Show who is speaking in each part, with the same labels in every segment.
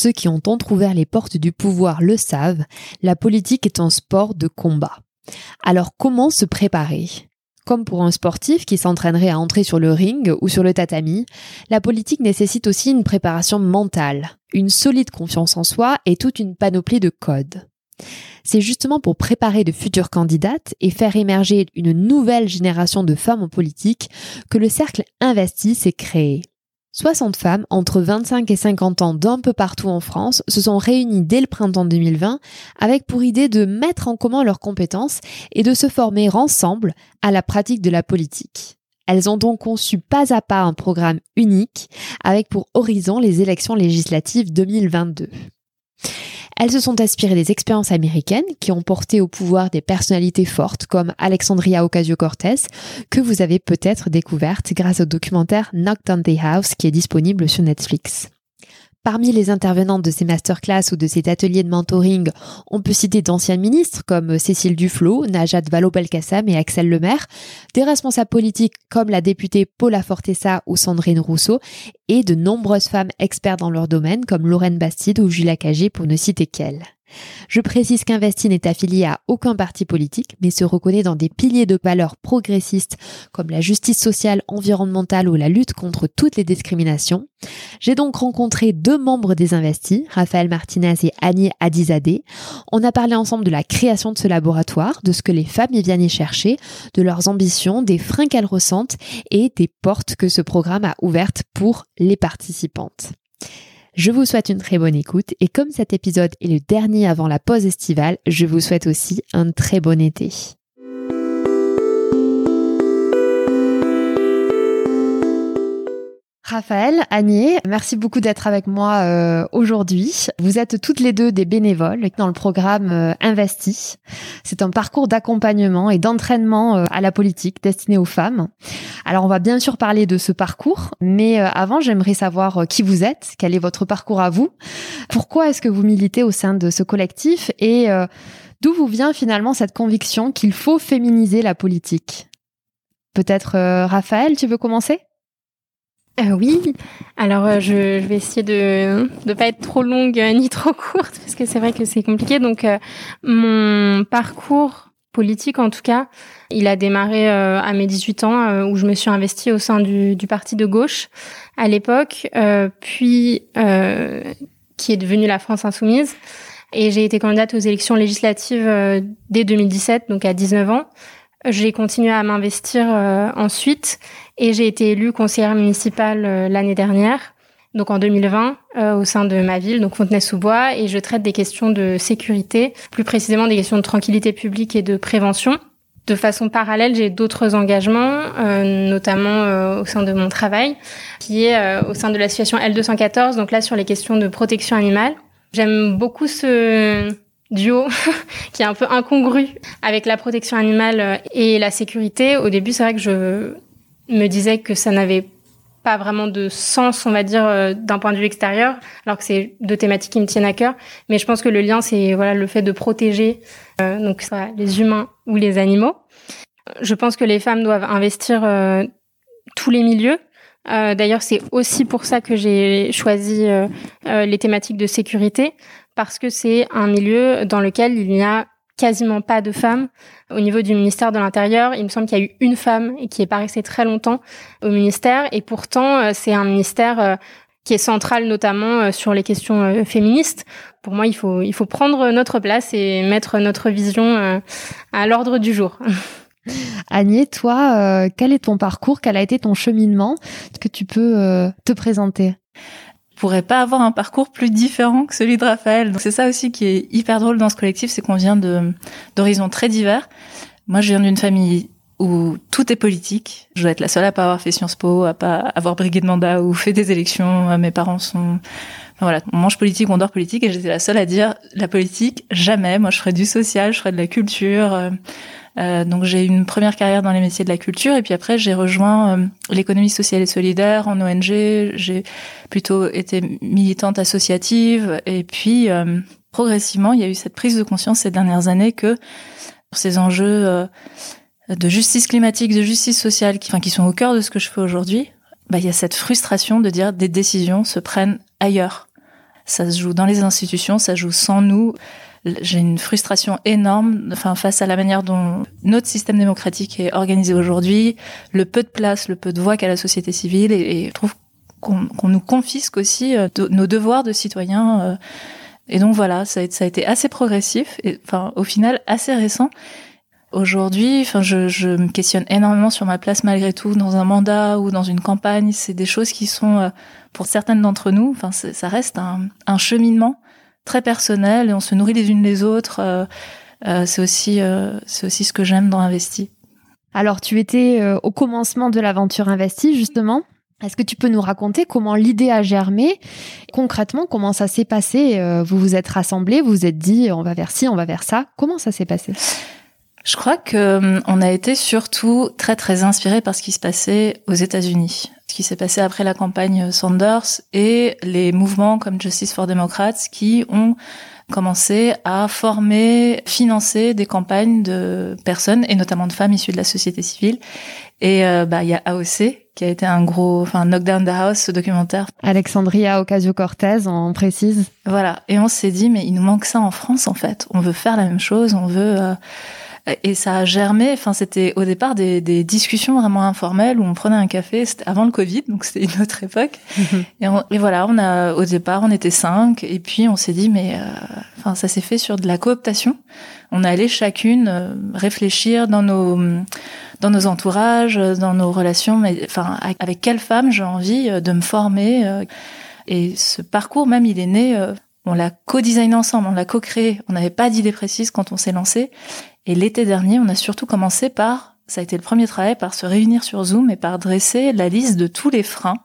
Speaker 1: Ceux qui ont entrouvert les portes du pouvoir le savent, la politique est un sport de combat. Alors comment se préparer? Comme pour un sportif qui s'entraînerait à entrer sur le ring ou sur le tatami, la politique nécessite aussi une préparation mentale, une solide confiance en soi et toute une panoplie de codes. C'est justement pour préparer de futures candidates et faire émerger une nouvelle génération de femmes en politique que le cercle Investi s'est créé. 60 femmes entre 25 et 50 ans d'un peu partout en France se sont réunies dès le printemps 2020 avec pour idée de mettre en commun leurs compétences et de se former ensemble à la pratique de la politique. Elles ont donc conçu pas à pas un programme unique avec pour horizon les élections législatives 2022. Elles se sont inspirées des expériences américaines qui ont porté au pouvoir des personnalités fortes comme Alexandria Ocasio-Cortez, que vous avez peut-être découverte grâce au documentaire Knock Down the House qui est disponible sur Netflix. Parmi les intervenantes de ces masterclass ou de ces ateliers de mentoring, on peut citer d'anciens ministres comme Cécile Duflot, Najat Vallaud-Belkacem et Axel Lemaire, des responsables politiques comme la députée Paula Fortessa ou Sandrine Rousseau, et de nombreuses femmes expertes dans leur domaine comme Lorraine Bastide ou Julia Cagé pour ne citer qu'elles. Je précise qu'Investi n'est affilié à aucun parti politique, mais se reconnaît dans des piliers de valeurs progressistes comme la justice sociale, environnementale ou la lutte contre toutes les discriminations. J'ai donc rencontré deux membres des Investis, Raphaël Martinez et Annie Adizadeh. On a parlé ensemble de la création de ce laboratoire, de ce que les femmes y viennent y chercher, de leurs ambitions, des freins qu'elles ressentent et des portes que ce programme a ouvertes pour les participantes. Je vous souhaite une très bonne écoute et comme cet épisode est le dernier avant la pause estivale, je vous souhaite aussi un très bon été. Raphaël, Agnier, merci beaucoup d'être avec moi euh, aujourd'hui. Vous êtes toutes les deux des bénévoles dans le programme euh, Investi. C'est un parcours d'accompagnement et d'entraînement euh, à la politique destiné aux femmes. Alors on va bien sûr parler de ce parcours, mais avant j'aimerais savoir qui vous êtes, quel est votre parcours à vous, pourquoi est-ce que vous militez au sein de ce collectif et d'où vous vient finalement cette conviction qu'il faut féminiser la politique? Peut-être Raphaël, tu veux commencer?
Speaker 2: Euh, oui, alors euh, je, vais essayer de ne pas être trop longue euh, ni trop courte parce que c'est vrai que c'est compliqué. Donc mon parcours politique en tout cas, il a démarré à mes 18 ans où je me suis investie au sein du, du parti de gauche à l'époque, puis qui est devenu la France insoumise. Et j'ai été candidate aux élections législatives dès 2017, donc à 19 ans. J'ai continué à m'investir ensuite et j'ai été élue conseillère municipale euh, l'année dernière, donc en 2020, euh, au sein de ma ville, donc Fontenay-sous-Bois, et je traite des questions de sécurité, plus précisément des questions de tranquillité publique et de prévention. De façon parallèle, j'ai d'autres engagements, euh, notamment au sein de mon travail, qui est au sein de l'association L214, donc là sur les questions de protection animale. J'aime beaucoup ce duo qui est un peu incongru avec la protection animale et la sécurité. Au début, c'est vrai que je me disait que ça n'avait pas vraiment de sens, on va dire, euh, d'un point de vue extérieur, alors que c'est deux thématiques qui me tiennent à cœur. Mais je pense que le lien, c'est voilà le fait de protéger euh, donc soit les humains ou les animaux. Je pense que les femmes doivent investir euh, tous les milieux. D'ailleurs, c'est aussi pour ça que j'ai choisi les thématiques de sécurité, parce que c'est un milieu dans lequel il n'y a quasiment pas de femmes. Au niveau du ministère de l'Intérieur, il me semble qu'il y a eu une femme qui est pas restée très longtemps au ministère. Et pourtant, euh, c'est un ministère euh, qui est centrale notamment sur les questions féministes. Pour moi, il faut il faut prendre notre place et mettre notre vision à l'ordre du jour.
Speaker 1: Agnès, toi, quel est ton parcours? Quel a été ton cheminement? Est-ce que tu peux te présenter?
Speaker 3: Pourrait pas avoir un parcours plus différent que celui de Raphaël. C'est ça aussi qui est hyper drôle dans ce collectif, c'est qu'on vient de d'horizons très divers. Moi, je viens d'une famille où tout est politique. Je dois être la seule à pas avoir fait Sciences Po, à pas avoir brigué de mandat ou fait des élections. Mes parents sont, voilà, on mange politique, on dort politique, et j'étais la seule à dire la politique jamais. Moi, je ferais du social, je ferais de la culture. Euh, donc j'ai eu une première carrière dans les métiers de la culture et puis après j'ai rejoint euh, l'économie sociale et solidaire en ONG. J'ai plutôt été militante associative et puis euh, progressivement il y a eu cette prise de conscience ces dernières années que pour ces enjeux de justice climatique, de justice sociale, qui, enfin, qui sont au cœur de ce que je fais aujourd'hui, bah, il y a cette frustration de dire des décisions se prennent ailleurs. Ça se joue dans les institutions, ça joue sans nous j'ai une frustration énorme enfin face à la manière dont notre système démocratique est organisé aujourd'hui, le peu de place, le peu de voix qu'a la société civile et, je trouve qu'on nous confisque aussi euh, nos devoirs de citoyens euh. et donc voilà, ça a, ça a été assez progressif et enfin au final assez récent. Aujourd'hui, enfin, je, je, me questionne énormément sur ma place malgré tout dans un mandat ou dans une campagne. C'est des choses qui sont, euh, pour certaines d'entre nous, enfin, ça reste un, un cheminement très personnel et on se nourrit les unes les autres. Euh, euh, c'est aussi, euh, c'est aussi ce que j'aime dans Investi.
Speaker 1: Alors, tu étais au commencement de l'aventure Investi, justement. Est-ce que tu peux nous raconter comment l'idée a germé? Concrètement, comment ça s'est passé? Vous vous êtes rassemblés, vous vous êtes dit on va vers ci, on va vers ça. Comment ça s'est passé?
Speaker 3: Je crois que on a été surtout très très inspiré par ce qui se passait aux États-Unis ce qui s'est passé après la campagne Sanders et les mouvements comme Justice for Democrats qui ont commencé à former, financer des campagnes de personnes et notamment de femmes issues de la société civile. Et euh, bah il y a AOC qui a été un gros, enfin Knockdown the House, ce documentaire.
Speaker 1: Alexandria Ocasio-Cortez, on précise.
Speaker 3: Voilà. Et on s'est dit mais il nous manque ça en France en fait. On veut faire la même chose, on veut euh, et ça a germé. Enfin, c'était au départ des, des, discussions vraiment informelles où on prenait un café. C'était avant le Covid, donc c'était une autre époque. Et, et, voilà, on a au départ on était cinq, et puis on s'est dit mais, euh, enfin, ça s'est fait sur de la cooptation. On a allé chacune euh, réfléchir dans nos dans nos entourages, dans nos relations, mais enfin avec quelle femme j'ai envie euh, de me former. et ce parcours même, il est né on l'a co-designé ensemble, on l'a co-créé. On n'avait pas d'idée précise quand on s'est lancé. Et l'été dernier, on a surtout commencé par, ça a été le premier travail, par se réunir sur Zoom et par dresser la liste de tous les freins,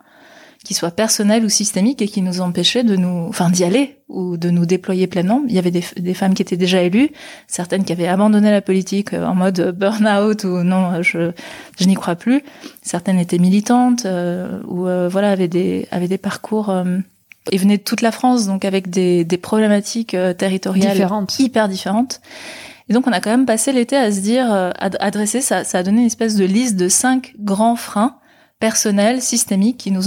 Speaker 3: qui soient personnels ou systémiques, et qui nous empêchaient de nous, enfin, d'y aller ou de nous déployer pleinement. Il y avait des, femmes qui étaient déjà élues, certaines qui avaient abandonné la politique euh, en mode burn-out ou non, je, je n'y crois plus. Certaines étaient militantes euh, ou euh, voilà avaient des avaient des parcours. Euh, ils venaient de toute la France, donc avec des, des problématiques territoriales différentes. hyper différentes. Et donc on a quand même passé l'été à se dire, euh, adresser, ça, ça a donné une espèce de liste de cinq grands freins personnels, systémiques, qui nous,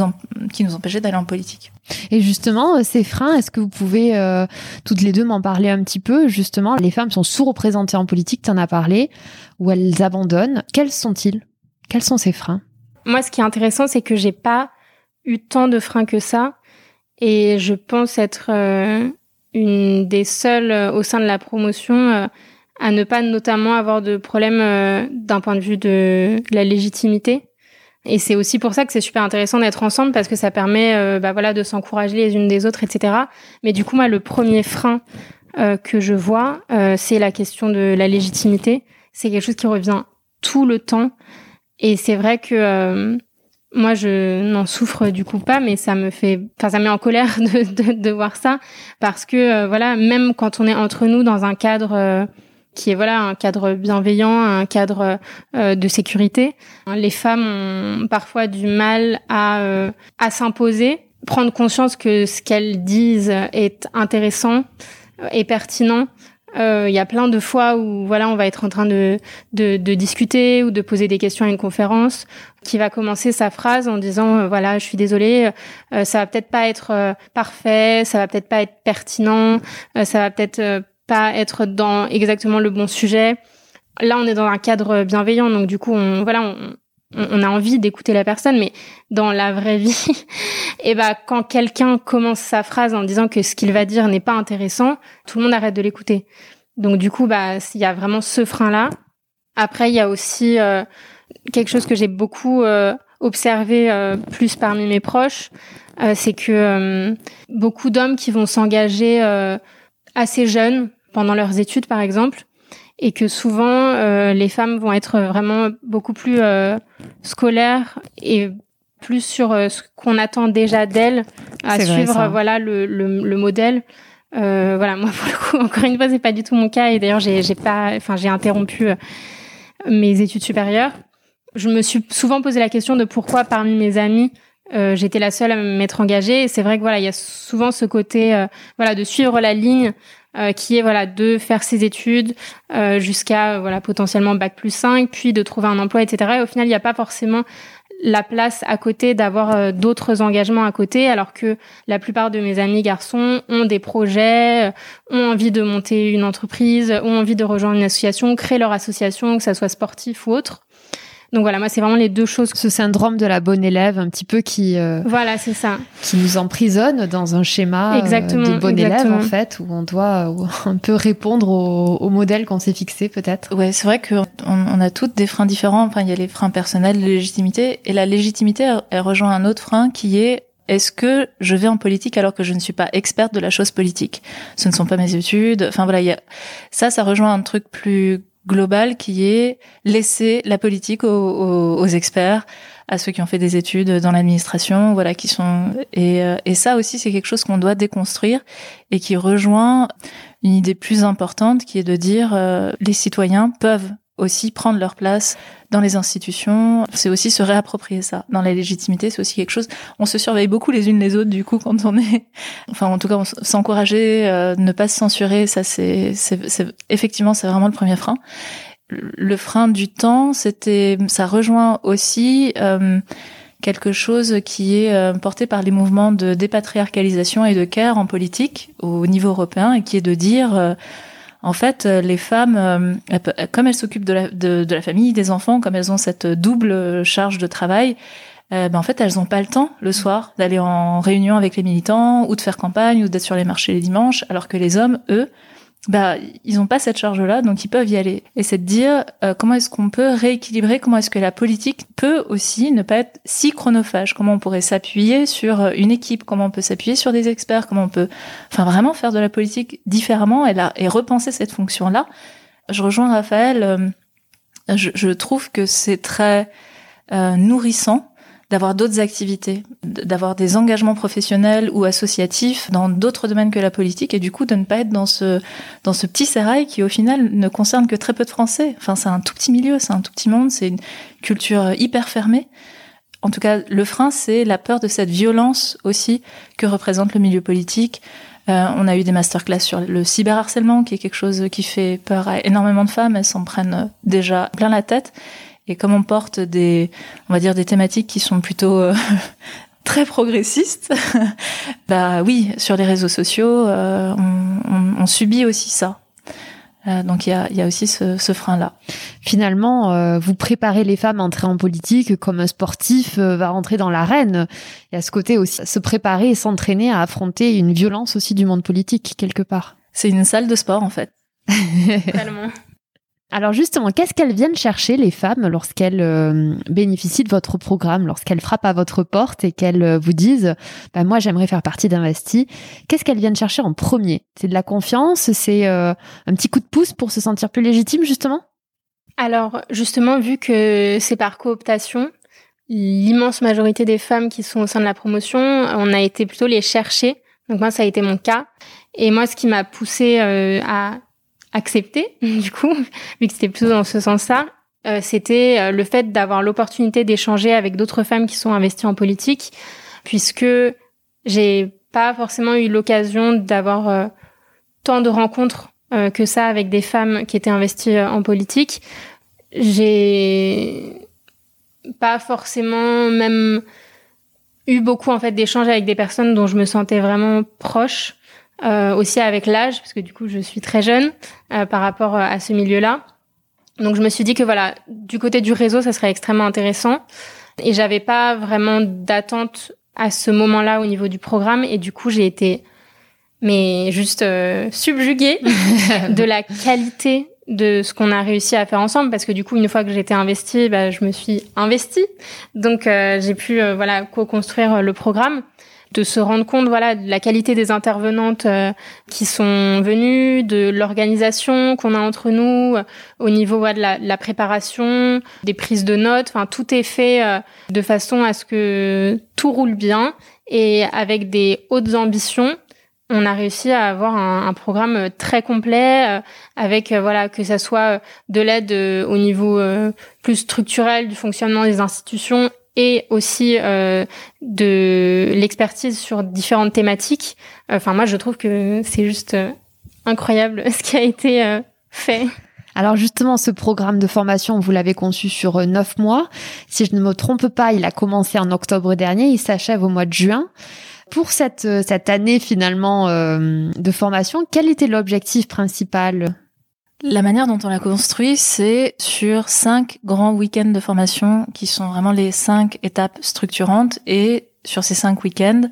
Speaker 3: qui nous empêchaient d'aller en politique.
Speaker 1: Et justement, euh, ces freins, est-ce que vous pouvez euh, toutes les deux m'en parler un petit peu? Justement, les femmes sont sous-représentées en politique, tu en as parlé, ou elles abandonnent. Quels sont-ils? Quels sont ces freins?
Speaker 2: Moi, ce qui est intéressant, c'est que j'ai pas eu tant de freins que ça, et je pense être une des seules au sein de la promotion à ne pas notamment avoir de problème euh, d'un point de vue de la légitimité. Et c'est aussi pour ça que c'est super intéressant d'être ensemble parce que ça permet, euh, bah voilà, de s'encourager les unes des autres, etc. Mais du coup, moi, le premier frein euh, que je vois, c'est la question de la légitimité. C'est quelque chose qui revient tout le temps. Et c'est vrai que moi, je n'en souffre du coup pas, mais ça me fait, enfin, ça met en colère de, de, de voir ça parce que voilà, même quand on est entre nous dans un cadre qui est voilà un cadre bienveillant, un cadre euh, de sécurité. Les femmes ont parfois du mal à euh, à s'imposer, prendre conscience que ce qu'elles disent est intéressant et pertinent. Euh, il y a plein de fois où voilà on va être en train de, de, de discuter ou de poser des questions à une conférence qui va commencer sa phrase en disant voilà je suis désolée ça va peut-être pas être parfait ça va peut-être pas être pertinent ça va peut-être pas être dans exactement le bon sujet. Là, on est dans un cadre bienveillant, donc du coup, on, voilà, on, on, a envie d'écouter la personne, mais dans la vraie vie, et eh ben quand quelqu'un commence sa phrase en disant que ce qu'il va dire n'est pas intéressant, tout le monde arrête de l'écouter. Donc du coup, bah il y a vraiment ce frein là. Après, il y a aussi euh, quelque chose que j'ai beaucoup euh, observé euh, plus parmi mes proches, c'est que beaucoup d'hommes qui vont s'engager assez jeunes pendant leurs études, par exemple, et que souvent les femmes vont être vraiment beaucoup plus scolaires et plus sur ce qu'on attend déjà d'elles à suivre voilà le, le, le modèle euh, voilà moi pour le coup encore une fois c'est pas du tout mon cas et d'ailleurs j'ai j'ai pas enfin j'ai interrompu mes études supérieures, je me suis souvent posé la question de pourquoi parmi mes amis euh, j'étais la seule à m'être engagée. Et c'est vrai que voilà, il y a souvent ce côté euh, voilà de suivre la ligne euh, qui est voilà de faire ses études jusqu'à voilà potentiellement bac plus 5, puis de trouver un emploi, etc. Et au final, il n'y a pas forcément la place à côté d'avoir euh, d'autres engagements à côté alors que la plupart de mes amis garçons ont des projets, euh, ont envie de monter une entreprise, ont envie de rejoindre une association, créer leur association, que ça soit sportif ou autre. Donc voilà, moi c'est vraiment les deux choses.
Speaker 1: Ce syndrome de la bonne élève, un petit peu qui
Speaker 2: euh, voilà, c'est ça,
Speaker 1: qui nous emprisonne dans un schéma exactement, de bonne élève en fait, où on doit un peu répondre au, au modèle qu'on s'est fixé peut-être.
Speaker 3: Ouais, c'est vrai qu'on on a toutes des freins différents. Enfin, il y a les freins personnels, les légitimités, et la légitimité, elle rejoint un autre frein qui est est-ce que je vais en politique alors que je ne suis pas experte de la chose politique? Ce ne sont pas mes études. Enfin voilà, il y a ça, ça rejoint un truc plus global qui est laisser la politique aux, aux, experts, à ceux qui ont fait des études dans l'administration, voilà, qui sont et, euh, et ça aussi c'est quelque chose qu'on doit déconstruire et qui rejoint une idée plus importante qui est de dire euh, les citoyens peuvent aussi prendre leur place dans les institutions. C'est aussi se réapproprier ça. Dans la légitimité, c'est aussi quelque chose. On se surveille beaucoup les unes les autres, du coup, quand on est, enfin, en tout cas, s'encourager, euh, ne pas se censurer, ça, c'est, effectivement, c'est vraiment le premier frein. Le frein du temps, c'était, ça rejoint aussi euh, quelque chose qui est euh, porté par les mouvements de dépatriarcalisation et de care en politique au niveau européen et qui est de dire en fait, euh, les femmes, euh, comme elles s'occupent de la, de, la, famille, des enfants, comme elles ont cette double charge de travail, euh, ben en fait, elles n'ont pas le temps le soir d'aller en réunion avec les militants ou de faire campagne ou d'être sur les marchés les dimanches, alors que les hommes, eux, bah ils n'ont pas cette charge-là, donc ils peuvent y aller. Et c'est de dire euh, comment est-ce qu'on peut rééquilibrer, comment est-ce que la politique peut aussi ne pas être si chronophage, comment on pourrait s'appuyer sur euh, une équipe, comment on peut s'appuyer sur des experts, comment on peut, enfin vraiment faire de la politique différemment et, et repenser cette fonction-là? Je rejoins Raphaël. Euh, je, je, trouve que c'est très nourrissant d'avoir d'autres activités, d'avoir des engagements professionnels ou associatifs dans d'autres domaines que la politique et du coup de ne pas être dans ce dans ce petit sérail qui au final ne concerne que très peu de Français. Enfin, c'est un tout petit milieu, c'est un tout petit monde, c'est une culture hyper fermée. En tout cas, le frein, c'est la peur de cette violence aussi que représente le milieu politique. Euh, on a eu des masterclass sur le cyberharcèlement, qui est quelque chose qui fait peur à énormément de femmes. Elles s'en prennent déjà plein la tête. Et comme on porte des, on va dire des thématiques qui sont plutôt euh, très progressistes, bah oui, sur les réseaux sociaux, euh, on, on, on, subit aussi ça. Euh, donc il y a, y a, aussi ce, ce frein-là.
Speaker 1: Finalement, euh, vous préparez les femmes à entrer en politique comme un sportif va rentrer dans l'arène. Il y a ce côté aussi, se préparer et s'entraîner à affronter une violence aussi du monde politique quelque part.
Speaker 3: C'est une salle de sport en fait.
Speaker 2: Tellement.
Speaker 1: Alors justement, qu'est-ce qu'elles viennent chercher les femmes lorsqu'elles euh, bénéficient de votre programme, lorsqu'elles frappent à votre porte et qu'elles euh, vous disent bah, moi j'aimerais faire partie d'Investi Qu'est-ce qu'elles viennent chercher en premier? C'est de la confiance, c'est euh, un petit coup de pouce pour se sentir plus légitime justement?
Speaker 2: Alors justement, vu que c'est par cooptation, l'immense majorité des femmes qui sont au sein de la promotion, on a été plutôt les chercher. Donc moi ça a été mon cas. Et moi ce qui m'a poussé à accepté, du coup, vu que c'était plutôt dans ce sens-là, euh, c'était euh, le fait d'avoir l'opportunité d'échanger avec d'autres femmes qui sont investies en politique, puisque j'ai pas forcément eu l'occasion d'avoir euh, tant de rencontres que ça avec des femmes qui étaient investies en politique. J'ai pas forcément même eu beaucoup en fait d'échanges avec des personnes dont je me sentais vraiment proche euh, aussi avec l'âge, parce que du coup je suis très jeune euh, par rapport euh, à ce milieu-là. Donc je me suis dit que voilà, du côté du réseau, ça serait extrêmement intéressant. Et j'avais pas vraiment d'attente à ce moment-là au niveau du programme. Et du coup, j'ai été mais juste euh, subjuguée de la qualité de ce qu'on a réussi à faire ensemble parce que du coup une fois que j'étais investie bah, je me suis investie donc euh, j'ai pu euh, voilà co-construire le programme de se rendre compte voilà de la qualité des intervenantes euh, qui sont venues, de l'organisation qu'on a entre nous, euh, au niveau de, la, de, la, préparation, des prises de notes. Enfin, tout est fait euh, de façon à ce que tout roule bien et avec des hautes ambitions. On a réussi à avoir un, un programme très complet avec voilà que ça soit de l'aide au niveau plus structurel du fonctionnement des institutions et aussi euh, de l'expertise sur différentes thématiques. Enfin, moi, je trouve que c'est juste euh, incroyable ce qui a été euh, fait.
Speaker 1: Alors justement, ce programme de formation, vous l'avez conçu sur euh, neuf mois. Si je ne me trompe pas, il a commencé en octobre dernier, il s'achève au mois de juin. Pour cette, cette année finalement euh, de formation, quel était l'objectif principal?
Speaker 3: La manière dont on l'a construit, c'est sur cinq grands week-ends de formation qui sont vraiment les cinq étapes structurantes. Et sur ces cinq week-ends,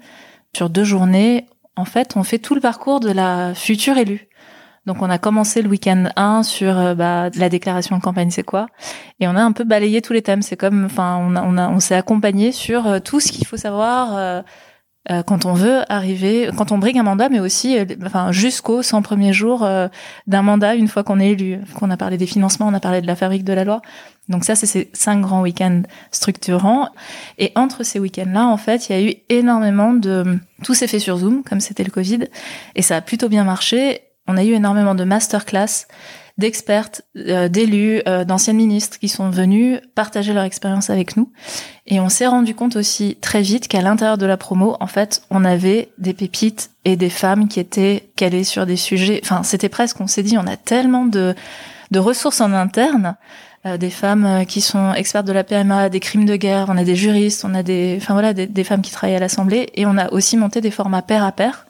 Speaker 3: sur deux journées, en fait, on fait tout le parcours de la future élue. Donc on a commencé le week-end 1 sur euh, bah, la déclaration de campagne, c'est quoi Et on a un peu balayé tous les thèmes. C'est comme, enfin, on, s'est accompagné sur euh, tout ce qu'il faut savoir euh, euh, quand on veut arriver, quand on brigue un mandat, mais aussi, euh, enfin, jusqu'au 100 premiers jours euh, d'un mandat, une fois qu'on est élu. Qu'on a parlé des financements, on a parlé de la fabrique de la loi. Donc ça, c'est ces cinq grands week-ends structurants. Et entre ces week-ends-là, en fait, il y a eu énormément de... Tout s'est fait sur Zoom, comme c'était le Covid, et ça a plutôt bien marché. On a eu énormément de masterclass d'expertes, euh, d'élus, euh, d'anciennes ministres qui sont venus partager leur expérience avec nous. Et on s'est rendu compte aussi très vite qu'à l'intérieur de la promo, en fait, on avait des pépites et des femmes qui étaient calées sur des sujets. Enfin, c'était presque, on s'est dit, on a tellement de, de ressources en interne euh, des femmes qui sont expertes de la PMA, des crimes de guerre, on a des juristes, on a des, enfin voilà, des femmes qui travaillent à l'Assemblée, et on a aussi monté des formats pair à pair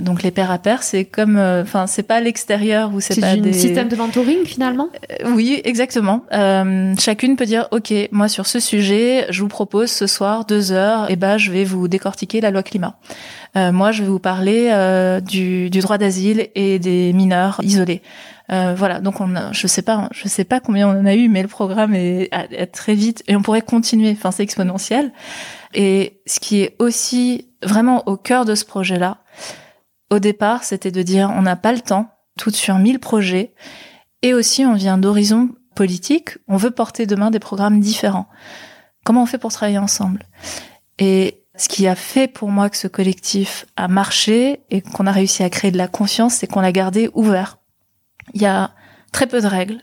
Speaker 3: donc les pairs à pairs, c'est comme, euh, enfin, c'est pas l'extérieur ou c'est pas
Speaker 1: des système de mentoring finalement?
Speaker 3: Euh, oui, exactement. Euh, chacune peut dire, ok, moi sur ce sujet, je vous propose ce soir deux heures, et eh ben je vais vous décortiquer la loi climat. moi, je vais vous parler du, du, droit d'asile et des mineurs isolés. voilà, donc on, a, je sais pas, je sais pas combien on en a eu, mais le programme est, est très vite et on pourrait continuer. Enfin, c'est exponentiel. Et ce qui est aussi vraiment au cœur de ce projet-là, au départ, c'était de dire on n'a pas le temps, tout sur mille projets, et aussi on vient d'horizons politiques, on veut porter demain des programmes différents. Comment on fait pour travailler ensemble? Et ce qui a fait pour moi que ce collectif a marché et qu'on a réussi à créer de la confiance, c'est qu'on l'a gardé ouvert. Il y a très peu de règles,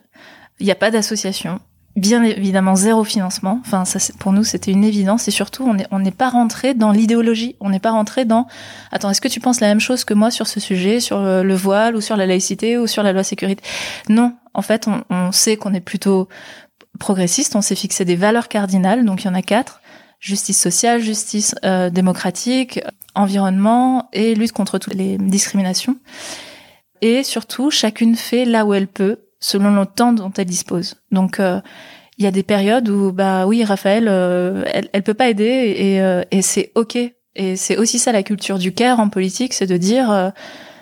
Speaker 3: il n'y a pas d'association, bien évidemment zéro financement. Enfin, ça, pour nous, c'était une évidence. Et surtout, on n'est on pas rentré dans l'idéologie. On n'est pas rentré dans. Attends, est-ce que tu penses la même chose que moi sur ce sujet, sur le voile ou sur la laïcité ou sur la loi sécurité? Non. En fait, on, on sait qu'on est plutôt progressiste. On s'est fixé des valeurs cardinales. Donc, il y en a quatre justice sociale, justice euh, démocratique, environnement et lutte contre toutes les discriminations. Et surtout, chacune fait là où elle peut selon le temps dont elle dispose. Donc euh, il y a des périodes où bah oui Raphaël euh, elle, elle peut pas aider et, euh, et c'est ok. Et c'est aussi ça la culture du care en politique c'est de dire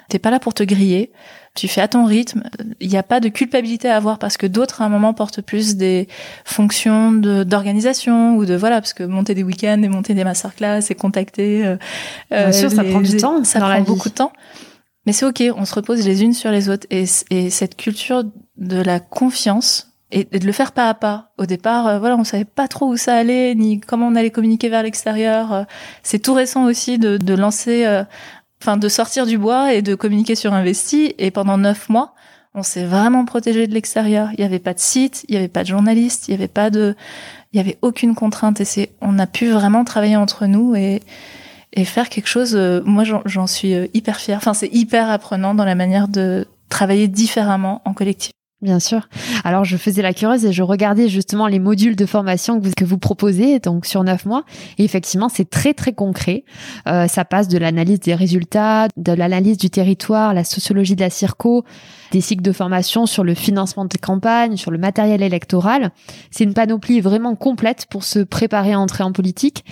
Speaker 3: t'es pas là pour te griller tu fais à ton rythme. Il n'y a pas de culpabilité à avoir parce que d'autres à un moment portent plus des fonctions d'organisation ou de voilà parce que monter des week-ends et monter des masterclass et contacter
Speaker 1: bien sûr ça prend du temps
Speaker 3: ça prend beaucoup de temps mais c'est ok, on se repose les unes sur les autres. Et, et cette culture de la confiance et, de le faire pas à pas. Au départ, euh, voilà, on savait pas trop où ça allait, ni comment on allait communiquer vers l'extérieur. Euh, c'est tout récent aussi de, de lancer, euh, enfin, de sortir du bois et de communiquer sur Investi. Et pendant neuf mois, on s'est vraiment protégé de l'extérieur. Il y avait pas de site, il y avait pas de journalistes, il y avait pas de, il y avait aucune contrainte. Et c'est, on a pu vraiment travailler entre nous et et faire quelque chose. Euh, moi, j'en suis euh, hyper fière. Enfin, c'est hyper apprenant dans la manière de travailler différemment en collectif.
Speaker 1: Bien sûr. Alors, je faisais la curieuse et je regardais justement les modules de formation que vous, que vous proposez, donc sur neuf mois. Et effectivement, c'est très, très concret. Euh, ça passe de l'analyse des résultats, de l'analyse du territoire, la sociologie de la circo, des cycles de formation sur le financement des campagnes, sur le matériel électoral. C'est une panoplie vraiment complète pour se préparer à entrer en politique.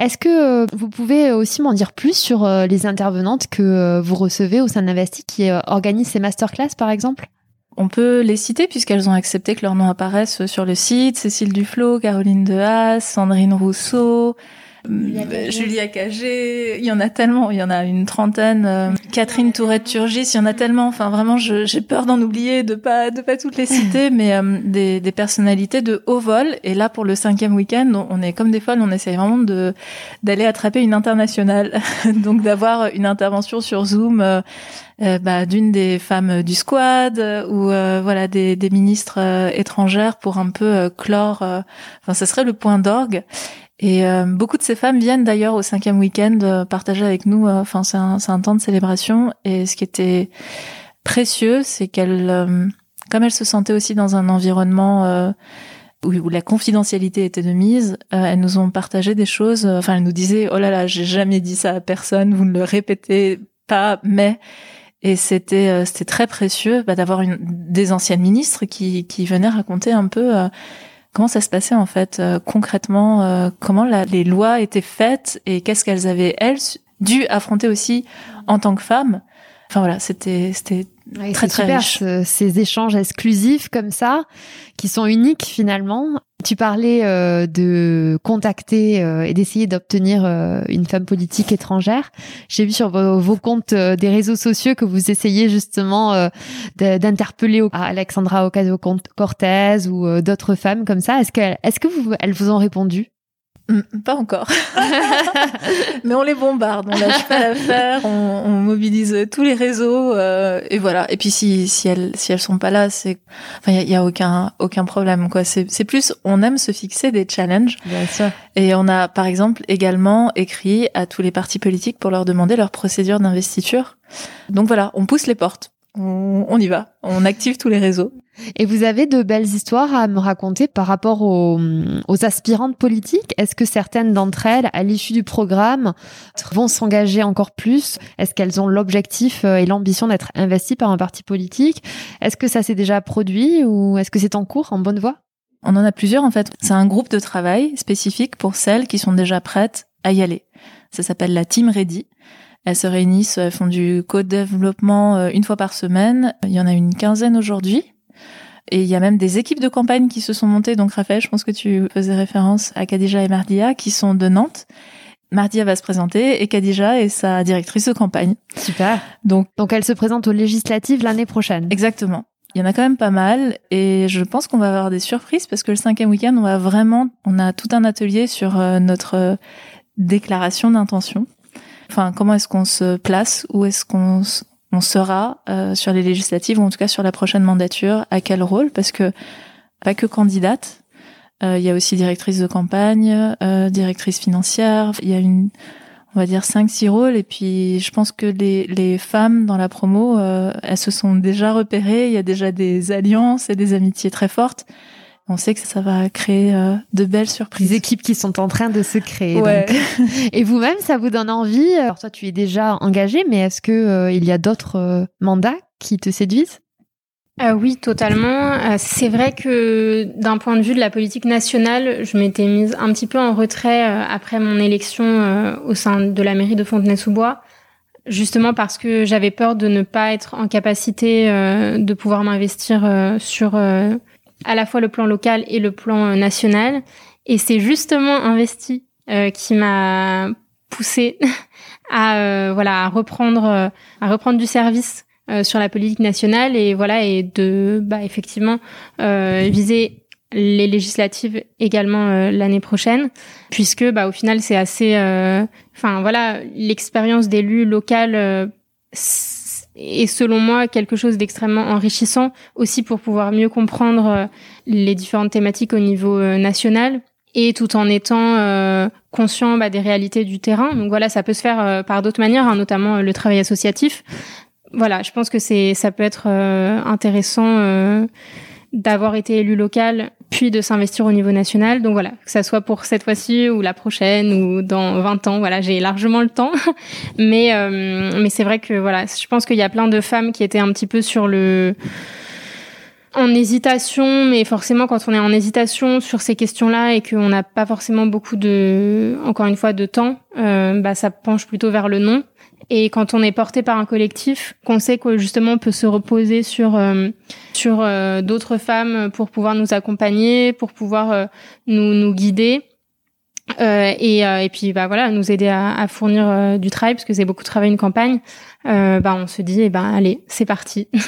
Speaker 1: Est-ce que euh, vous pouvez aussi m'en dire plus sur euh, les intervenantes que euh, vous recevez au sein d'Investi qui organisent ces masterclass, par exemple?
Speaker 3: On peut les citer puisqu'elles ont accepté que leurs noms apparaissent sur le site. Cécile Duflo, Caroline Dehaas, Sandrine Rousseau, Julia Cagé, il y en a tellement, il y en a une trentaine. Euh, Catherine Tourette-Turgis, il y en a tellement. Enfin, vraiment, j'ai peur d'en oublier, de pas de pas toutes les citer, mais euh, des, des, personnalités de haut vol. Et là, pour le cinquième week-end, on est comme des folles. On essaye vraiment de d'aller attraper une internationale, donc d'avoir une intervention sur Zoom. Euh, bah, d'une des femmes du squad ou voilà des, des ministres étrangères pour un peu clore. Enfin, ce serait le point d'orgue. Et euh, beaucoup de ces femmes viennent d'ailleurs au cinquième week-end euh, partager avec nous. Euh, enfin, c'est un, un, temps de célébration. Et ce qui était précieux, c'est qu'elles, comme elles se sentaient aussi dans un environnement où, où, la confidentialité était de mise, elles nous ont partagé des choses. Enfin, elles nous disaient "Oh là là, j'ai jamais dit ça à personne. Vous ne le répétez pas, mais." Et c'était c'était très précieux bah, d'avoir une des anciennes ministres qui qui venaient raconter un peu Comment ça se passait en fait euh, concrètement euh, Comment la, les lois étaient faites et qu'est-ce qu'elles avaient elles dû affronter aussi en tant que femmes Enfin voilà, c'était c'était très très
Speaker 1: super,
Speaker 3: riche.
Speaker 1: ces échanges exclusifs comme ça, qui sont uniques finalement. Tu parlais euh, de contacter euh, et d'essayer d'obtenir euh, une femme politique étrangère. J'ai vu sur vos, comptes des réseaux sociaux que vous essayez justement d'interpeller Alexandra Ocasio-Cortez ou d'autres femmes comme ça. Est-ce que, est-ce que vous, elles vous ont répondu?
Speaker 3: Pas encore. Mais on les bombarde, on lâche pas l'affaire, on, on mobilise tous les réseaux euh, et voilà. Et puis si si elles si elles sont pas là, c'est enfin il y, a, aucun aucun problème quoi. C'est c'est plus on aime se fixer des challenges.
Speaker 1: Bien sûr.
Speaker 3: Et on a par exemple également écrit à tous les partis politiques pour leur demander leur procédure d'investiture. Donc voilà, on pousse les portes. On, on y va, on active tous les réseaux.
Speaker 1: Et vous avez de belles histoires à me raconter par rapport aux, aspirantes politiques. Est-ce que certaines d'entre elles, à l'issue du programme, vont s'engager encore plus? Est-ce qu'elles ont l'objectif euh, et l'ambition d'être investies par un parti politique? Est-ce que ça s'est déjà produit ou est-ce que c'est en cours, en bonne voie?
Speaker 3: On en a plusieurs en fait. C'est un groupe de travail spécifique pour celles qui sont déjà prêtes à y aller. Ça s'appelle la Team Ready. Elles se réunissent, elles font du code développement euh, une fois par semaine. Il y en a une quinzaine aujourd'hui. Et il y a même des équipes de campagne qui se sont montées. Donc Raphaël, je pense que tu faisais référence à Khadija et Mardia qui sont de Nantes. Mardia va se présenter et Khadija est sa directrice de campagne.
Speaker 1: Super. Donc, donc elle se présente aux législatives l'année prochaine.
Speaker 3: Exactement. Il y en a quand même pas mal et je pense qu'on va avoir des surprises parce que le cinquième week-end, on va vraiment, on a tout un atelier sur euh, notre euh, déclaration d'intention. Enfin, comment est-ce qu'on se place, où est-ce qu'on on sera euh, sur les législatives ou en tout cas sur la prochaine mandature à quel rôle? Parce que pas que candidate euh, il y a aussi directrice de campagne euh, directrice financière il y a une on va dire cinq six rôles et puis je pense que les femmes dans la promo elles se sont déjà repérées il y a déjà des alliances et des amitiés très fortes on sait que ça va créer euh, de belles surprises.
Speaker 1: Des équipes qui sont en train de se créer. Et vous-même, ça vous donne envie Alors toi, tu es déjà engagé, mais est-ce que euh, il y a d'autres euh, mandats qui te séduisent?
Speaker 2: Oui, totalement. c'est vrai que d'un point de vue de la politique nationale, je m'étais mise un petit peu en retrait après mon élection au sein de la mairie de Fontenay-sous-Bois, justement parce que j'avais peur de ne pas être en capacité de pouvoir m'investir sur à la fois le plan local et le plan euh, national. Et c'est justement Investi euh, qui m'a poussé à euh, voilà à reprendre à reprendre du service sur la politique nationale et voilà et de bah effectivement viser les législatives également l'année prochaine puisque bah au final c'est assez enfin voilà l'expérience d'élu local et selon moi quelque chose d'extrêmement enrichissant aussi pour pouvoir mieux comprendre euh, les différentes thématiques au niveau euh, national et tout en étant euh, conscient bah, des réalités du terrain. Donc voilà, ça peut se faire par d'autres manières, hein, notamment le travail associatif. voilà, je pense que c'est ça peut être intéressant d'avoir été élu local puis de s'investir au niveau national. Donc voilà, que ça soit pour cette fois-ci ou la prochaine ou dans 20 ans, voilà, j'ai largement le temps. mais euh, mais c'est vrai que voilà, je pense qu'il y a plein de femmes qui étaient un petit peu sur le en hésitation, mais forcément quand on est en hésitation sur ces questions-là et qu'on n'a pas forcément beaucoup de, encore une fois, de temps, euh, bah ça penche plutôt vers le non. Et quand on est porté par un collectif, qu'on sait que justement on peut se reposer sur euh, sur euh, d'autres femmes pour pouvoir nous accompagner, pour pouvoir euh, nous nous guider. et, et puis bah voilà nous aider à, à fournir du travail parce que c'est beaucoup de travail une campagne bah on se dit eh ben allez c'est parti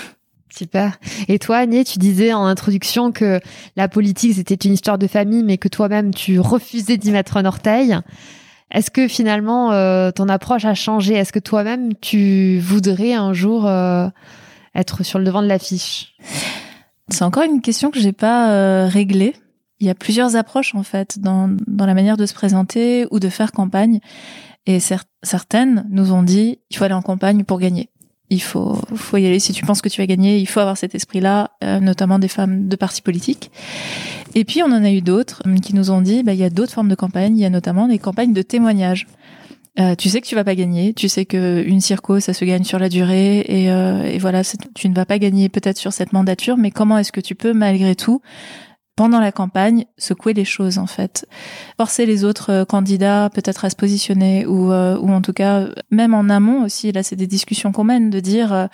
Speaker 1: Super. Et toi, Annie, tu disais en introduction que la politique, c'était une histoire de famille, mais que toi-même, tu refusais d'y mettre un orteil. Est-ce que finalement euh, ton approche a changé? Est-ce que toi-même tu voudrais un jour euh, être sur le devant de l'affiche?
Speaker 3: C'est encore une question que j'ai pas euh, réglée. Il y a plusieurs approches en fait dans, dans la manière de se présenter ou de faire campagne. Et certaines nous ont dit il faut aller en campagne pour gagner. Il faut, faut y aller. Si tu penses que tu vas gagner, il faut avoir cet esprit-là, notamment des femmes de partis politiques. Et puis on en a eu d'autres euh, qui nous ont dit, bah, il y a d'autres formes de campagnes, il y a notamment des campagnes de témoignages. Euh, tu sais que tu vas pas gagner, tu sais que une circo ça se gagne sur la durée euh, et voilà tu ne vas pas gagner peut-être sur cette mandature, mais comment est-ce que tu peux malgré tout pendant la campagne secouer les choses en fait, forcer les autres euh, candidats peut-être à se positionner ou ou en tout cas même en amont aussi là c'est des discussions qu'on mène de dire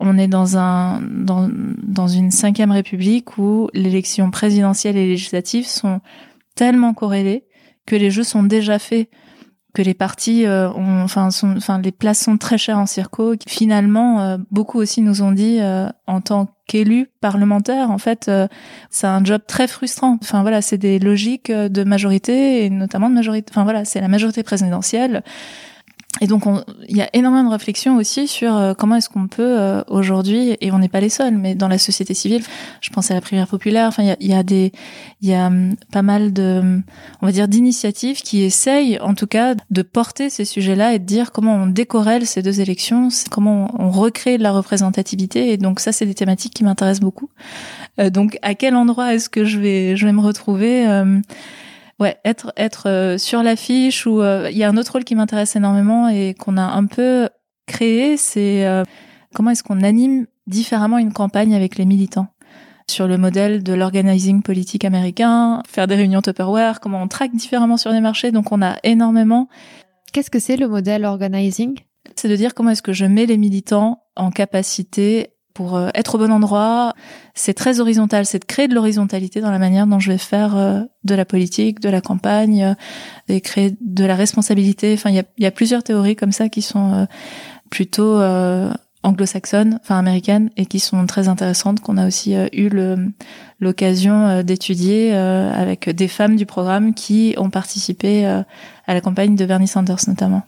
Speaker 3: on est dans un dans, dans une cinquième république où l'élection présidentielle et législative sont tellement corrélées que les jeux sont déjà faits que les partis euh, ont, enfin, sont, enfin, les places sont très chères en circo. Finalement, euh, beaucoup aussi nous ont dit, euh, en tant qu'élus parlementaires, en fait, c'est un job très frustrant. Enfin voilà, c'est des logiques de majorité et notamment de majorité. Enfin voilà, c'est la majorité présidentielle et donc, il y a énormément de réflexions aussi sur euh, comment est-ce qu'on peut euh, aujourd'hui, et on n'est pas les seuls, mais dans la société civile, je pense à la primaire populaire. Enfin, il y a, y a, des, il y a hum, pas mal de, on va dire, d'initiatives qui essayent, en tout cas, de porter ces sujets-là et de dire comment on décorrèle ces deux élections, comment on recrée de la représentativité. Et donc, ça, c'est des thématiques qui m'intéressent beaucoup. Euh, donc, à quel endroit est-ce que je vais, je vais me retrouver ouais, être être euh, sur l'affiche ou euh, il y a un autre rôle qui m'intéresse énormément et qu'on a un peu créé, c'est euh, comment est-ce qu'on anime différemment une campagne avec les militants? Sur le modèle de l'organizing politique américain, faire des réunions Tupperware, comment on traque différemment sur les marchés. Donc on a énormément.
Speaker 1: Qu'est-ce que c'est le modèle organizing?
Speaker 3: C'est de dire comment est-ce que je mets les militants en capacité pour euh, être au bon endroit. C'est très horizontal, c'est de créer de l'horizontalité dans la manière dont je vais faire euh, de la politique, de la campagne, euh, et créer de la responsabilité. Enfin, il y a, y a, plusieurs théories comme ça qui sont plutôt anglo-saxonnes, enfin américaines, et qui sont très intéressantes, qu'on a aussi eu l'occasion d'étudier avec des femmes du programme qui ont participé à la campagne de Bernie Sanders notamment.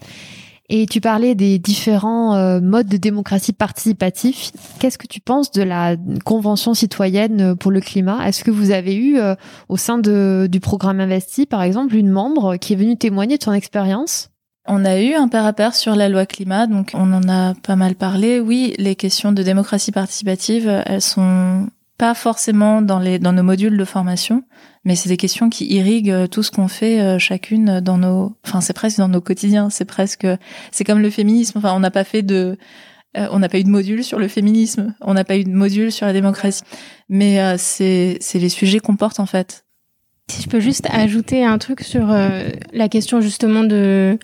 Speaker 1: Et tu parlais des différents euh, modes de démocratie participative. Qu'est-ce que tu penses de la Convention citoyenne pour le climat? Est-ce que vous avez eu euh, au sein de, du programme Investi, par exemple, une membre qui est venue témoigner de son expérience?
Speaker 3: On a eu un pair à pair sur la loi climat, donc on en a pas mal parlé. Oui, les questions de démocratie participative, elles sont pas forcément dans les dans nos modules de formation, mais c'est des questions qui irriguent euh, tout ce qu'on fait euh, chacune dans nos enfin c'est presque dans nos quotidiens, c'est presque c'est comme le féminisme, enfin on n'a pas fait de euh, on n'a pas eu de module sur le féminisme, on n'a pas eu de module sur la démocratie, mais c'est c'est les sujets qu'on porte en fait.
Speaker 2: Si je peux juste ajouter un truc sur la question justement de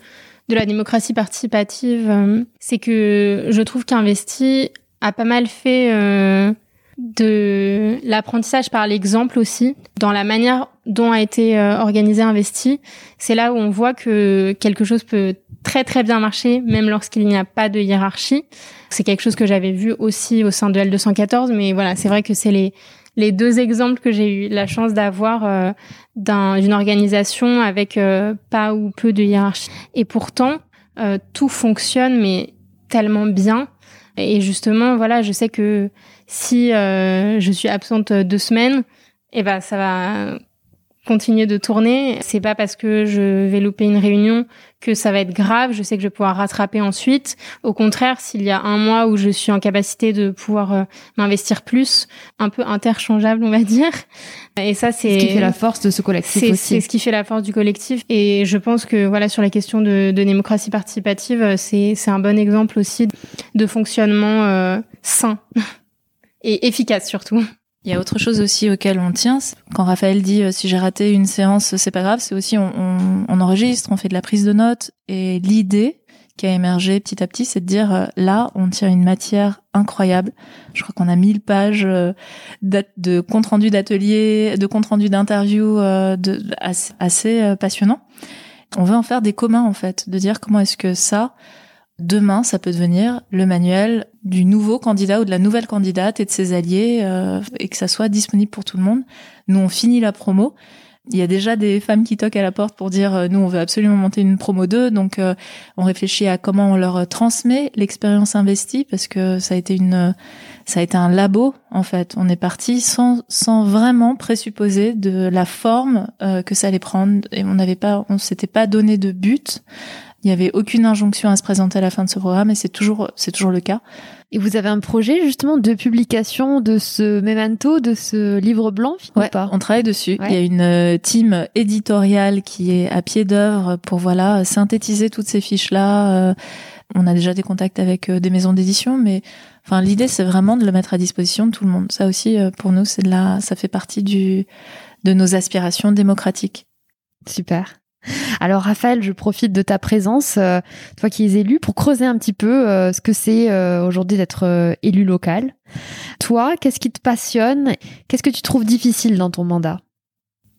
Speaker 2: de la démocratie participative, c'est que je trouve qu'Investi a pas mal fait de l'apprentissage par l'exemple aussi, dans la manière dont a été euh, organisé investi. C'est là où on voit que quelque chose peut très très bien marcher, même lorsqu'il n'y a pas de hiérarchie. C'est quelque chose que j'avais vu aussi au sein de L214, mais voilà, c'est vrai que c'est les les deux exemples que j'ai eu la chance d'avoir euh, d'une organisation avec euh, pas ou peu de hiérarchie. Et pourtant, tout fonctionne, mais tellement bien. Et justement, voilà, je sais que si euh, je suis absente deux semaines, eh ben ça va continuer de tourner. C'est pas parce que je vais louper une réunion que ça va être grave. Je sais que je vais pouvoir rattraper ensuite. Au contraire, s'il y a un mois où je suis en capacité de pouvoir euh, m'investir plus, un peu interchangeable, on va dire. Et ça, c'est
Speaker 1: ce qui fait la force de ce collectif aussi.
Speaker 2: C'est ce qui fait la force du collectif. Et je pense que voilà, sur la question de, de démocratie participative, euh, c'est c'est un bon exemple aussi de fonctionnement euh, sain et efficace surtout.
Speaker 3: Il y a autre chose aussi auquel on tient. Quand Raphaël dit euh, si j'ai raté une séance, c'est pas grave, c'est aussi on, enregistre, on fait de la prise de notes. Et l'idée qui a émergé petit à petit, c'est de dire euh, là, on tient une matière incroyable. Je crois qu'on a 1000 pages euh, de compte rendu d'atelier, de compte rendu d'interview assez, assez passionnant. On veut en faire des communs en fait, de dire comment est-ce que ça, demain, ça peut devenir le manuel du nouveau candidat ou de la nouvelle candidate et de ses alliés euh, et que ça soit disponible pour tout le monde. Nous, on finit la promo. Il y a déjà des femmes qui toquent à la porte pour dire euh, nous on veut absolument monter une promo 2 donc euh, on réfléchit à comment on leur transmet l'expérience investie parce que ça a été une ça a été un labo en fait on est parti sans sans vraiment présupposer de la forme que ça allait prendre et on n'avait pas on s'était pas donné de but il n'y avait aucune injonction à se présenter à la fin de ce programme et c'est toujours, c'est toujours le cas.
Speaker 1: Et vous avez un projet justement de publication de ce memento, de ce livre blanc
Speaker 3: ouais,
Speaker 1: pas?
Speaker 3: On travaille dessus. Il y a une euh, team éditoriale qui est à pied d'œuvre pour voilà synthétiser toutes ces fiches là. Euh, on a déjà des contacts avec euh, des maisons d'édition, mais enfin l'idée c'est vraiment de le mettre à disposition de tout le monde. Ça aussi pour nous c'est de la, ça fait partie du de nos aspirations démocratiques.
Speaker 1: Super. Alors Raphaël, je profite de ta présence, euh, toi qui es élu, pour creuser un petit peu euh, ce que c'est euh, aujourd'hui d'être élu local. Toi, qu'est-ce qui te passionne? Qu'est-ce que tu trouves difficile dans ton mandat?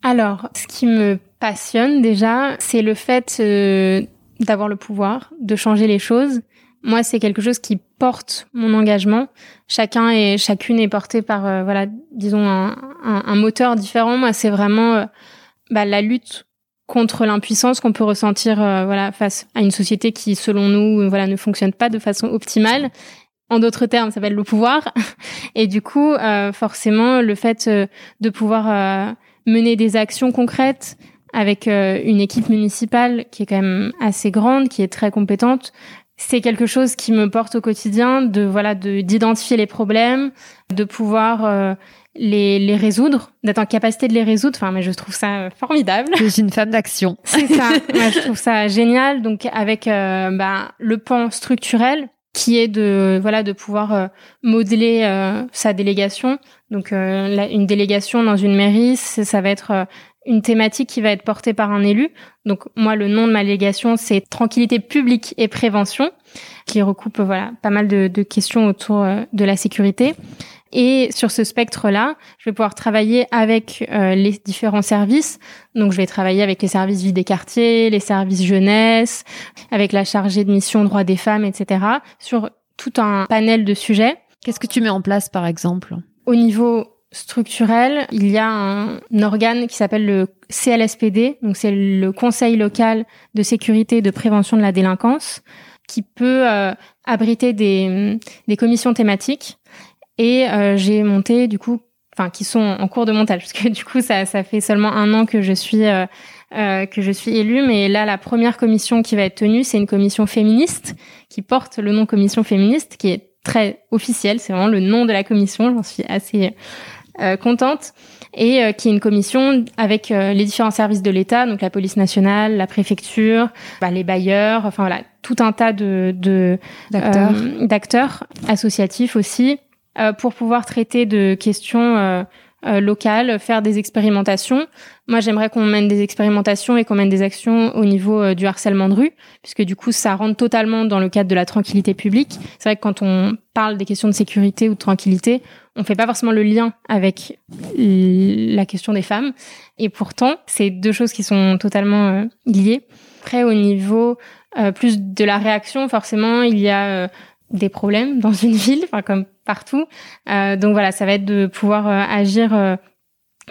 Speaker 2: Alors, ce qui me passionne déjà, c'est le fait d'avoir le pouvoir, de changer les choses. Moi, c'est quelque chose qui porte mon engagement. Chacun et chacune est porté par, voilà, disons un, moteur différent. Moi, c'est vraiment bah, la lutte contre l'impuissance qu'on peut ressentir euh, voilà face à une société qui selon nous voilà ne fonctionne pas de façon optimale. En d'autres termes ça s'appelle le pouvoir. Et du coup euh, forcément le fait euh, de pouvoir mener des actions concrètes avec une équipe municipale qui est quand même assez grande qui est très compétente c'est quelque chose qui me porte au quotidien de voilà de d'identifier les problèmes de pouvoir les, les résoudre, d'être en capacité de les résoudre. Enfin, mais je trouve ça euh, formidable.
Speaker 1: Je suis une femme d'action.
Speaker 2: C'est ça. Je trouve ça génial. Donc, avec euh, bah, le pan structurel qui est de voilà de pouvoir euh, modeler sa délégation. Donc, une délégation dans une mairie, ça va être une thématique qui va être portée par un élu. Donc moi, le nom de ma délégation, c'est tranquillité publique et prévention, qui recoupe voilà pas mal de, de questions autour de la sécurité. Et sur ce spectre-là, je vais pouvoir travailler avec euh, les différents services. Donc, je vais travailler avec les services vie des quartiers, les services jeunesse, avec la chargée de mission droits des femmes, etc. sur tout un panel de sujets.
Speaker 1: Qu'est-ce que tu mets en place, par exemple?
Speaker 2: Au niveau structurel, il y a un, organe qui s'appelle le CLSPD, donc c'est le Conseil local de sécurité et de prévention de la délinquance, qui peut euh, abriter des, des commissions thématiques et euh, j'ai monté du coup, enfin qui sont en cours de montage. Parce que du coup ça, ça fait seulement un an que je suis euh, euh, que je suis élue, mais là la première commission qui va être tenue, c'est une commission féministe qui porte le nom commission féministe, qui est très officielle, c'est vraiment le nom de la commission, j'en suis assez euh, contente. Et euh, qui est une commission avec les différents services de l'État, donc la police nationale, la préfecture, bah, les bailleurs, enfin voilà, tout un tas de d'acteurs. associatifs aussi, euh, pour pouvoir traiter de questions euh, euh, locales, faire des expérimentations. Moi, j'aimerais qu'on mène des expérimentations et qu'on mène des actions au niveau du harcèlement de rue, puisque du coup, ça rentre totalement dans le cadre de la tranquillité publique. C'est vrai que quand on parle des questions de sécurité ou de tranquillité, on fait pas forcément le lien avec la question des femmes. Et pourtant, c'est deux choses qui sont totalement liées. Après, au niveau plus de la réaction, forcément, il y a des problèmes dans une ville, enfin comme partout. Euh, donc voilà, ça va être de pouvoir euh, agir euh,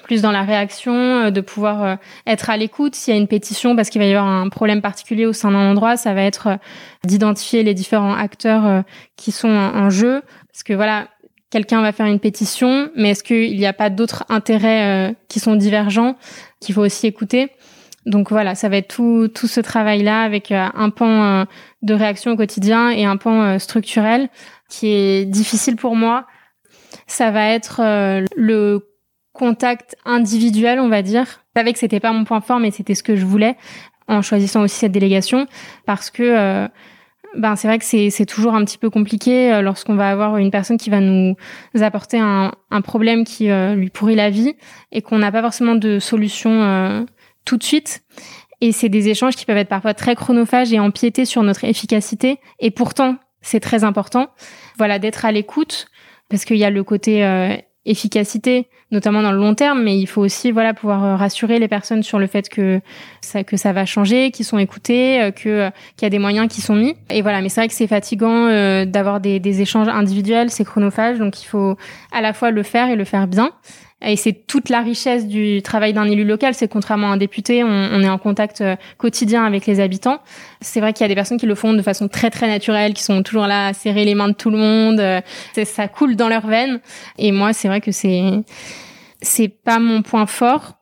Speaker 2: plus dans la réaction, de pouvoir être à l'écoute. S'il y a une pétition parce qu'il va y avoir un problème particulier au sein d'un endroit, ça va être d'identifier les différents acteurs qui sont en, jeu. Parce que voilà, quelqu'un va faire une pétition, mais est-ce qu'il n'y a pas d'autres intérêts euh, qui sont divergents qu'il faut aussi écouter? Donc voilà, ça va être tout, tout ce travail-là avec euh, un pan euh, de réaction au quotidien et un pan structurel qui est difficile pour moi. Ça va être le contact individuel, on va dire. Je savais que c'était pas mon point fort, mais c'était ce que je voulais en choisissant aussi cette délégation parce que ben c'est vrai que c'est toujours un petit peu compliqué euh, lorsqu'on va avoir une personne qui va nous apporter un, un problème qui euh, lui pourrit la vie et qu'on n'a pas forcément de solution euh, tout de suite. Et c'est des échanges qui peuvent être parfois très chronophages et empiéter sur notre efficacité. Et pourtant, c'est très important, voilà, d'être à l'écoute parce qu'il y a le côté efficacité, notamment dans le long terme, mais il faut aussi voilà pouvoir euh, rassurer les personnes sur le fait que ça que ça va changer, qu'ils sont écoutés, euh, que euh, qu'il y a des moyens qui sont mis. Et voilà, mais c'est vrai que c'est fatigant d'avoir des, des échanges individuels, c'est chronophage, donc il faut à la fois le faire et le faire bien. Et c'est toute la richesse du travail d'un élu local. C'est contrairement à un député, on, on, est en contact euh, quotidien avec les habitants. C'est vrai qu'il y a des personnes qui le font de façon très très naturelle, qui sont toujours là à serrer les mains de tout le monde. Euh, ça coule dans leurs veines. Et moi, c'est vrai que c'est c'est pas mon point fort.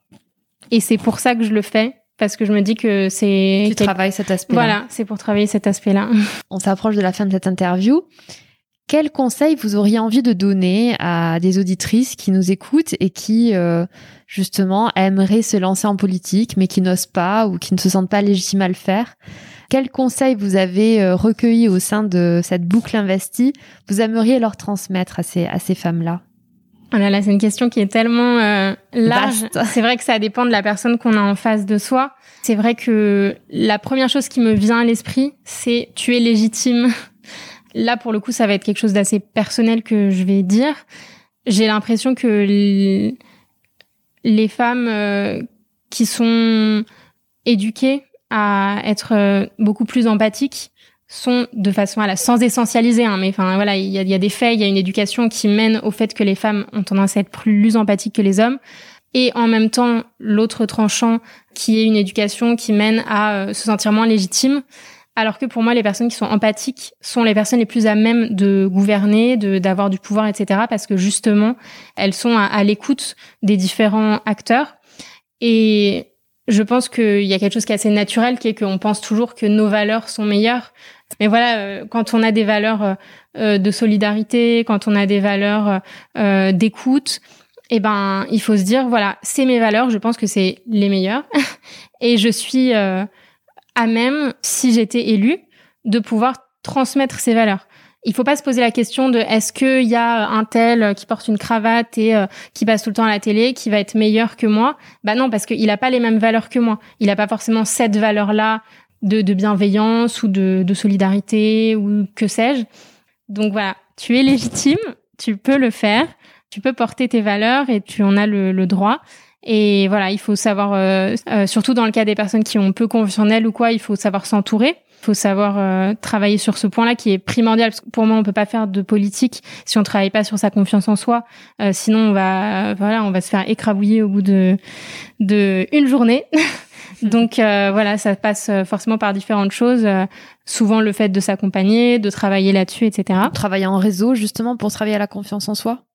Speaker 2: Et c'est pour ça que je le fais parce que je me dis que c'est
Speaker 1: tu travailles cet aspect-là.
Speaker 2: Voilà, c'est pour travailler cet aspect-là.
Speaker 1: On s'approche de la fin de cette interview. Quel conseil vous auriez envie de donner à des auditrices qui nous écoutent et qui, euh, justement, aimeraient se lancer en politique, mais qui n'osent pas ou qui ne se sentent pas légitimes à le faire? Quel conseil vous avez euh, recueilli au sein de cette boucle investie? Vous aimeriez leur transmettre à ces, à ces femmes-là?
Speaker 2: Oh là là, c'est une question qui est tellement euh, large. C'est vrai que ça dépend de la personne qu'on a en face de soi. C'est vrai que la première chose qui me vient à l'esprit, c'est tu es légitime Là, pour le coup, ça va être quelque chose d'assez personnel que je vais dire. J'ai l'impression que les femmes euh, qui sont éduquées à être euh, beaucoup plus empathiques sont de façon à la sans essentialiser hein, mais enfin voilà il y a, des faits il y a une éducation qui mène au fait que les femmes ont tendance à être plus empathiques que les hommes et en même temps l'autre tranchant qui est une éducation qui mène à euh, se sentir moins légitime alors que pour moi, les personnes qui sont empathiques sont les personnes les plus à même de gouverner, d'avoir du pouvoir, etc. Parce que justement, elles sont à, l'écoute des différents acteurs. Et je pense qu'il y a quelque chose qui est assez naturel, qui est qu'on pense toujours que nos valeurs sont meilleures. Mais voilà, euh, quand on a des valeurs euh, de solidarité, quand on a des valeurs euh, d'écoute, eh ben, il faut se dire, voilà, c'est mes valeurs, je pense que c'est les meilleures. et je suis à même, si j'étais élue, de pouvoir transmettre ces valeurs. Il faut pas se poser la question de est-ce qu'il y a un tel qui porte une cravate et euh, qui passe tout le temps à la télé qui va être meilleur que moi? Bah non, parce qu'il a pas les mêmes valeurs que moi. Il a pas forcément cette valeur-là de, de, bienveillance ou de, solidarité ou que sais-je. Donc voilà, tu es légitime, tu peux le faire, tu peux porter tes valeurs et tu en as le droit. Et voilà, il faut savoir, euh, euh, surtout dans le cas des personnes qui ont peu confiance en elles ou quoi, il faut savoir s'entourer. Il faut savoir euh, travailler sur ce point-là qui est primordial. Parce que pour moi, on peut pas faire de politique si on travaille pas sur sa confiance en soi. sinon, on va, voilà, on va se faire écrabouiller au bout de de une journée. Donc voilà, ça passe forcément par différentes choses. souvent le fait de s'accompagner, de travailler là-dessus, etc.
Speaker 1: Travailler en réseau justement pour travailler à la confiance en soi.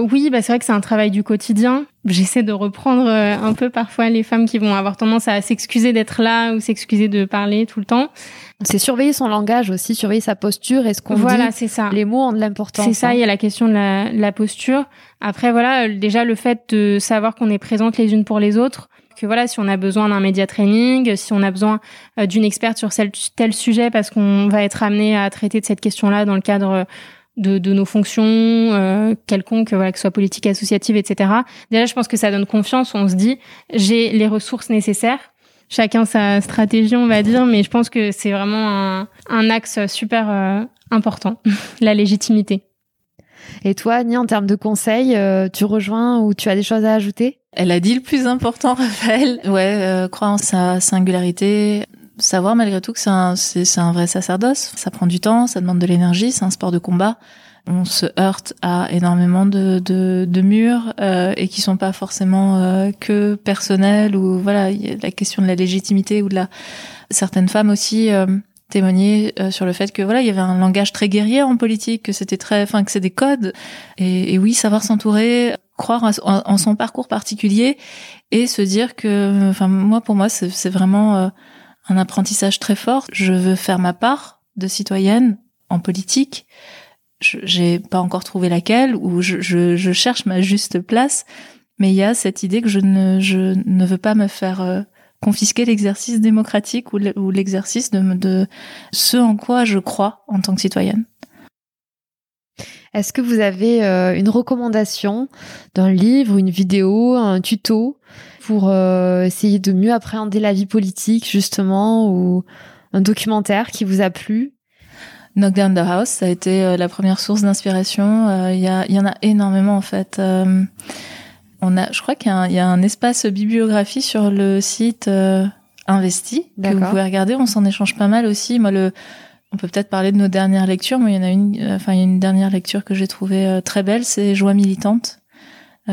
Speaker 2: Euh, oui, bah c'est vrai que c'est un travail du quotidien. J'essaie de reprendre euh, un peu parfois les femmes qui vont avoir tendance à s'excuser d'être là ou s'excuser de parler tout le temps.
Speaker 1: C'est surveiller son langage aussi, surveiller sa posture et ce qu'on
Speaker 2: voilà,
Speaker 1: c'est
Speaker 2: ça.
Speaker 1: Les mots ont de l'importance.
Speaker 2: C'est ça, hein. il y a la question de la, la posture. Après, voilà, euh, déjà le fait de savoir qu'on est présente les unes pour les autres, que voilà, si on a besoin d'un média training, si on a besoin d'une experte sur tel sujet parce qu'on va être amené à traiter de cette question-là dans le cadre de, de nos fonctions euh, quelconques, voilà, que ce soit politique, associative, etc. Déjà, je pense que ça donne confiance. On se dit, j'ai les ressources nécessaires. Chacun sa stratégie, on va dire, mais je pense que c'est vraiment un, un, axe super euh, important, la légitimité.
Speaker 1: Et toi, Annie, en termes de conseils, euh, tu rejoins ou tu as des choses à ajouter?
Speaker 3: Elle a dit le plus important, Raphaël. Ouais, euh, croire en sa singularité, savoir malgré tout que c'est un, un vrai sacerdoce. Ça prend du temps, ça demande de l'énergie, c'est un sport de combat. On se heurte à énormément de, de, de murs euh, et qui sont pas forcément euh, que personnels ou voilà, y a la question de la légitimité ou de la certaines femmes aussi euh, témoigner euh, sur le fait que voilà il y avait un langage très guerrier en politique que c'était très enfin que c'est des codes et, oui savoir s'entourer croire en, son parcours particulier et se dire que enfin moi pour moi c'est vraiment euh, un apprentissage très fort. Je veux faire ma part de citoyenne en politique. J'ai pas encore trouvé laquelle ou je, je, je, cherche ma juste place. Mais il y a cette idée que je ne je ne veux pas me faire euh, confisquer l'exercice démocratique ou l'exercice de, de ce en quoi je crois en tant que citoyenne.
Speaker 1: Est-ce que vous avez euh, une recommandation d'un livre, une vidéo, un tuto pour euh, essayer de mieux appréhender la vie politique justement ou un documentaire qui vous a plu?
Speaker 3: Knock Down the House, ça a été euh, la première source d'inspiration. Il y, y, en a énormément en fait. On a, je crois qu'il y, a un espace bibliographie sur le site Investi que vous pouvez regarder. On s'en échange pas mal aussi. Moi, le, on peut peut-être parler de nos dernières lectures. Moi, il y en a une, euh, enfin, il y a une dernière lecture que j'ai trouvée euh, très belle, c'est Joie militante.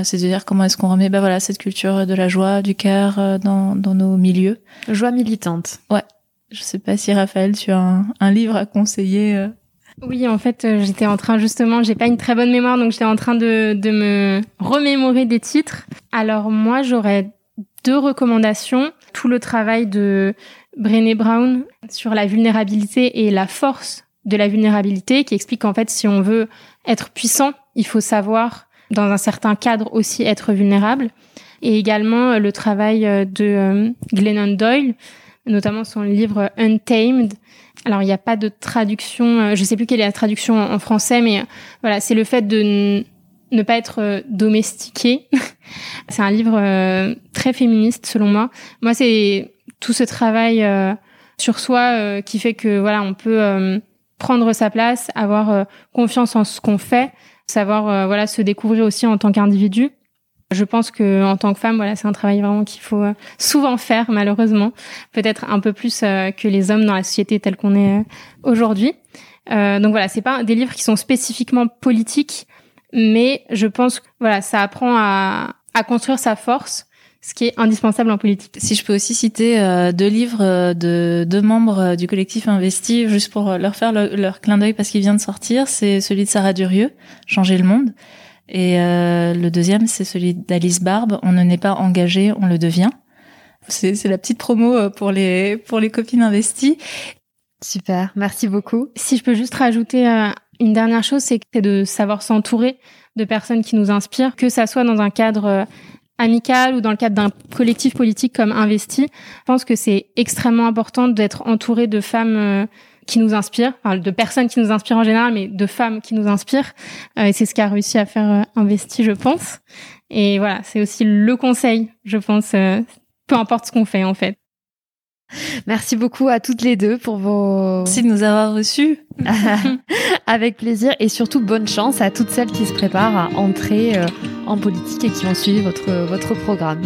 Speaker 3: C'est-à-dire comment est-ce qu'on remet, bah voilà, cette culture de la joie, du cœur dans, dans nos milieux.
Speaker 1: Joie militante.
Speaker 3: Ouais. Je sais pas si Raphaël, tu as un, un livre à conseiller.
Speaker 2: Oui, en fait, euh, j'étais en train justement, j'ai pas une très bonne mémoire, donc j'étais en train de, de me remémorer des titres. Alors moi, j'aurais deux recommandations. Tout le travail de Brené Brown sur la vulnérabilité et la force de la vulnérabilité, qui explique qu'en fait, si on veut être puissant, il faut savoir, dans un certain cadre aussi, être vulnérable. Et également euh, le travail euh, de Glennon Doyle, notamment son livre Untamed, alors il n'y a pas de traduction, euh, je sais plus quelle est la traduction en, français, mais euh, voilà, c'est le fait de ne pas être euh, domestiqué. c'est un livre très féministe selon moi. Moi, c'est tout ce travail sur soi qui fait que voilà, on peut prendre sa place, avoir confiance en ce qu'on fait, savoir voilà se découvrir aussi en tant qu'individu. Je pense que en tant que femme, voilà, c'est un travail vraiment qu'il faut euh, souvent faire, malheureusement, peut-être un peu plus euh, que les hommes dans la société telle qu'on est euh, aujourd'hui. donc voilà, c'est pas des livres qui sont spécifiquement politiques, mais je pense voilà, ça apprend à, à construire sa force, ce qui est indispensable en politique.
Speaker 3: Si je peux aussi citer deux livres de deux membres du collectif Investi, juste pour leur faire leur clin d'œil parce qu'il vient de sortir, c'est celui de Sarah Durieux, Changer le monde et euh, le deuxième, c'est celui d'Alice Barbe. On ne n'est pas engagé, on le devient. C'est la petite promo euh, pour les pour les copines investies.
Speaker 1: Super, merci beaucoup.
Speaker 2: Si je peux juste rajouter euh, une dernière chose, c'est de savoir s'entourer de personnes qui nous inspirent, que ça soit dans un cadre amical ou dans le cadre d'un collectif politique comme Investi. Je pense que c'est extrêmement important d'être entouré de femmes qui nous inspire, enfin, de personnes qui nous inspirent en général, mais de femmes qui nous inspirent. Euh, et c'est ce qu'a réussi à faire euh, Investi, je pense. Et voilà, c'est aussi le conseil, je pense, euh, peu importe ce qu'on fait en fait.
Speaker 1: Merci beaucoup à toutes les deux pour vos...
Speaker 3: Merci de nous avoir reçus.
Speaker 1: Avec plaisir et surtout bonne chance à toutes celles qui se préparent à entrer en politique et qui ont suivi votre, votre programme.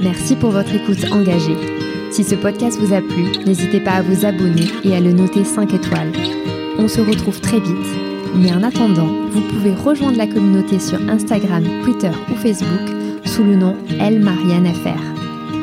Speaker 1: Merci pour votre écoute engagée. Si ce podcast vous a plu, n'hésitez pas à vous abonner et à le noter 5 étoiles. On se retrouve très vite, mais en attendant, vous pouvez rejoindre la communauté sur Instagram, Twitter ou Facebook sous le nom Elle Marianne